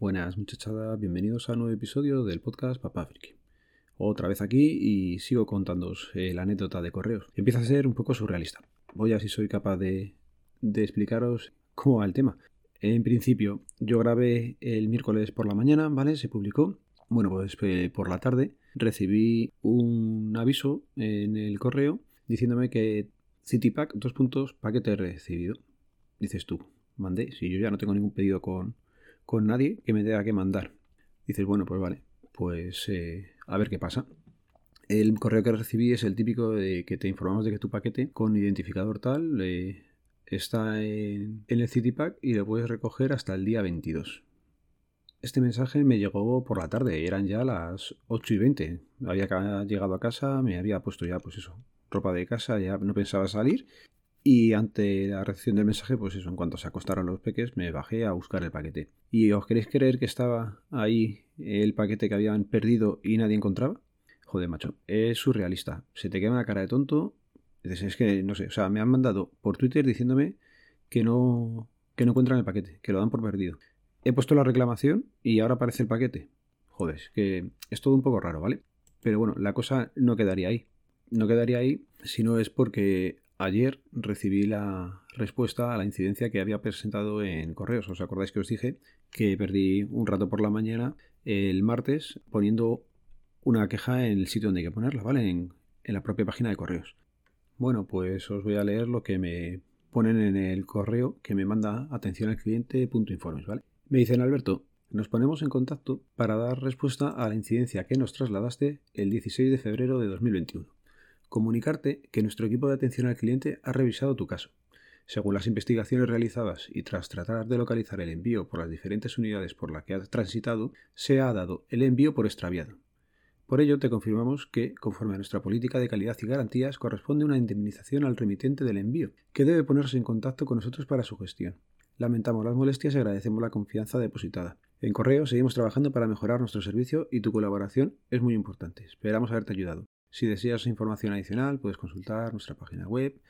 Buenas muchachada, bienvenidos a un nuevo episodio del podcast Papá Friki. Otra vez aquí y sigo contándoos eh, la anécdota de correos. Empieza a ser un poco surrealista. Voy a ver si soy capaz de, explicaros cómo va el tema. En principio, yo grabé el miércoles por la mañana, ¿vale? Se publicó. Bueno, pues eh, por la tarde recibí un aviso en el correo diciéndome que CityPack, dos puntos, paquete recibido. Dices tú, mandé, si yo ya no tengo ningún pedido con, con nadie que me tenga que mandar. Dices, bueno, pues vale, pues eh, a ver qué pasa. El correo que recibí es el típico de que te informamos de que tu paquete con identificador tal eh, está en, en el CityPack y lo puedes recoger hasta el día 22. Este mensaje me llegó por la tarde, eran ya las 8 y 20. Había llegado a casa, me había puesto ya, pues eso, ropa de casa, ya no pensaba salir y ante la recepción del mensaje, pues eso, en cuanto se acostaron los peques, me bajé a buscar el paquete. ¿Y os queréis creer que estaba ahí el paquete que habían perdido y nadie encontraba? Joder, macho, es surrealista. Se te quema la cara de tonto. Es que, no sé, o sea, me han mandado por Twitter diciéndome que no, que no encuentran el paquete, que lo dan por perdido. He puesto la reclamación y ahora aparece el paquete. Joder, es que es todo un poco raro, ¿vale? Pero bueno, la cosa no quedaría ahí. No quedaría ahí si no es porque Ayer recibí la respuesta a la incidencia que había presentado en correos. ¿Os acordáis que os dije que perdí un rato por la mañana el martes poniendo una queja en el sitio donde hay que ponerla, ¿vale? En, la propia página de correos. Bueno, pues os voy a leer lo que me ponen en el correo que me manda atención al cliente informes, ¿vale? Me dicen Alberto, nos ponemos en contacto para dar respuesta a la incidencia que nos trasladaste el 16 de febrero de 2021 comunicarte que nuestro equipo de atención al cliente ha revisado tu caso. Según las investigaciones realizadas y tras tratar de localizar el envío por las diferentes unidades por las que has transitado, se ha dado el envío por extraviado. Por ello, te confirmamos que, conforme a nuestra política de calidad y garantías, corresponde una indemnización al remitente del envío, que debe ponerse en contacto con nosotros para su gestión. Lamentamos las molestias y agradecemos la confianza depositada. En correo seguimos trabajando para mejorar nuestro servicio y tu colaboración es muy importante. Esperamos haberte ayudado. Si deseas información adicional, puedes consultar nuestra página web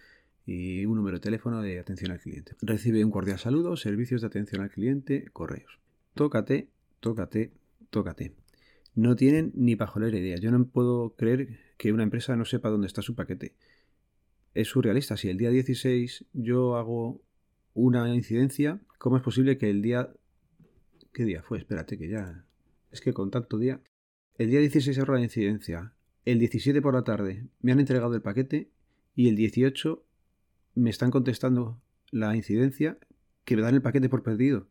y un número de teléfono de atención al cliente. Recibe un cordial saludo, servicios de atención al cliente, correos. Tócate, tócate, tócate. No tienen ni pajolera idea. Yo no puedo creer que una empresa no sepa dónde está su paquete. Es surrealista. Si el día 16 yo hago una incidencia, ¿cómo es posible que el día... ¿Qué día fue? Espérate que ya... Es que con tanto día... El día 16 hago la incidencia el 17 por la tarde me han entregado el paquete y el 18 me están contestando la incidencia que me dan el paquete por perdido.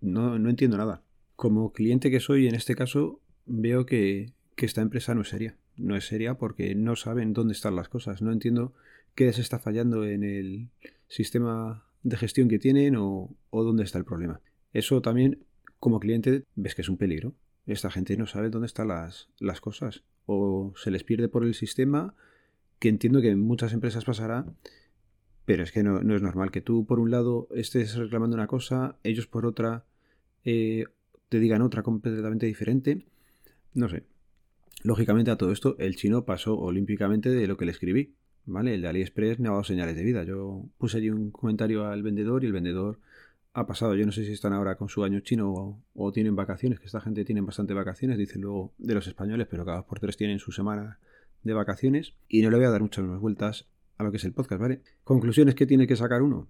No, no entiendo nada. Como cliente que soy en este caso, veo que, esta empresa no es seria. No es seria porque no saben dónde están las cosas. No entiendo qué se está fallando en el sistema de gestión que tienen o, o dónde está el problema. Eso también, como cliente, ves que es un peligro. Esta gente no sabe dónde están las, las cosas o se les pierde por el sistema, que entiendo que en muchas empresas pasará, pero es que no, es normal que tú por un lado estés reclamando una cosa, ellos por otra eh, te digan otra completamente diferente. No sé. Lógicamente a todo esto el chino pasó olímpicamente de lo que le escribí. ¿Vale? El de AliExpress me ha dado señales de vida. Yo puse allí un comentario al vendedor y el vendedor ha pasado. Yo no sé si están ahora con su año chino o, tienen vacaciones, que esta gente tiene bastante vacaciones, dice luego de los españoles, pero cada dos por tres tienen su semana de vacaciones. Y no le voy a dar muchas más vueltas a lo que es el podcast, ¿vale? Conclusiones que tiene que sacar uno.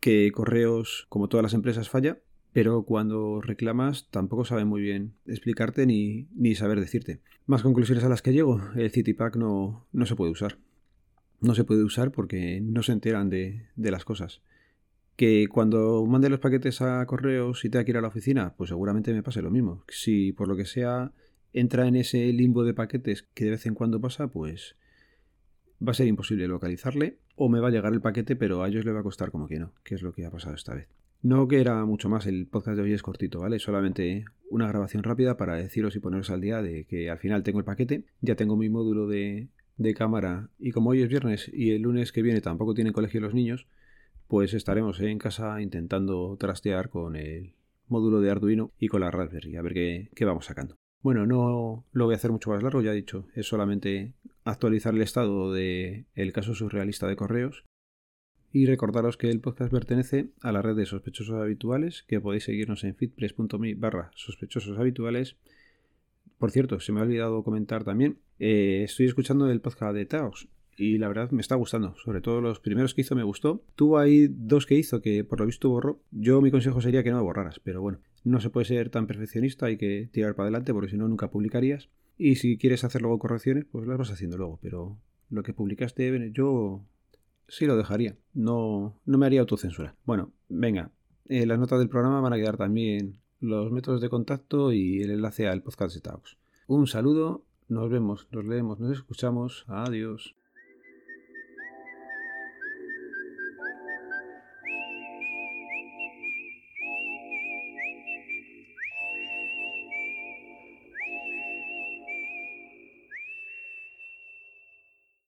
Que correos, como todas las empresas, falla, pero cuando reclamas tampoco sabe muy bien explicarte ni, ni saber decirte. Más conclusiones a las que llego, el CityPack no, no se puede usar. No se puede usar porque no se enteran de, de las cosas que cuando mande los paquetes a correos y tenga que ir a la oficina, pues seguramente me pase lo mismo. Si por lo que sea entra en ese limbo de paquetes que de vez en cuando pasa, pues va a ser imposible localizarle o me va a llegar el paquete, pero a ellos le va a costar como que no, que es lo que ha pasado esta vez. No que era mucho más, el podcast de hoy es cortito, ¿vale? Solamente una grabación rápida para deciros y poneros al día de que al final tengo el paquete, ya tengo mi módulo de, de cámara y como hoy es viernes y el lunes que viene tampoco tienen colegio los niños, pues estaremos en casa intentando trastear con el módulo de Arduino y con la Raspberry, a ver qué, vamos sacando. Bueno, no lo voy a hacer mucho más largo, ya he dicho, es solamente actualizar el estado del el caso surrealista de correos Y recordaros que el podcast pertenece a la red de sospechosos habituales, que podéis seguirnos en fitpress.me barra sospechosos habituales. Por cierto, se me ha olvidado comentar también, eh, estoy escuchando el podcast de Taos y la verdad me está gustando. Sobre todo los primeros que hizo me gustó. Tuvo ahí dos que hizo que por lo visto borró. Yo mi consejo sería que no borraras, pero bueno, no se puede ser tan perfeccionista, hay que tirar para adelante porque si no nunca publicarías. Y si quieres hacer luego correcciones, pues las vas haciendo luego, pero lo que publicaste yo sí lo dejaría. No, no me haría autocensura. Bueno, venga. En las notas del programa van a quedar también los métodos de contacto y el enlace al podcast de Taos. Un saludo, nos vemos, nos leemos, nos escuchamos. Adiós.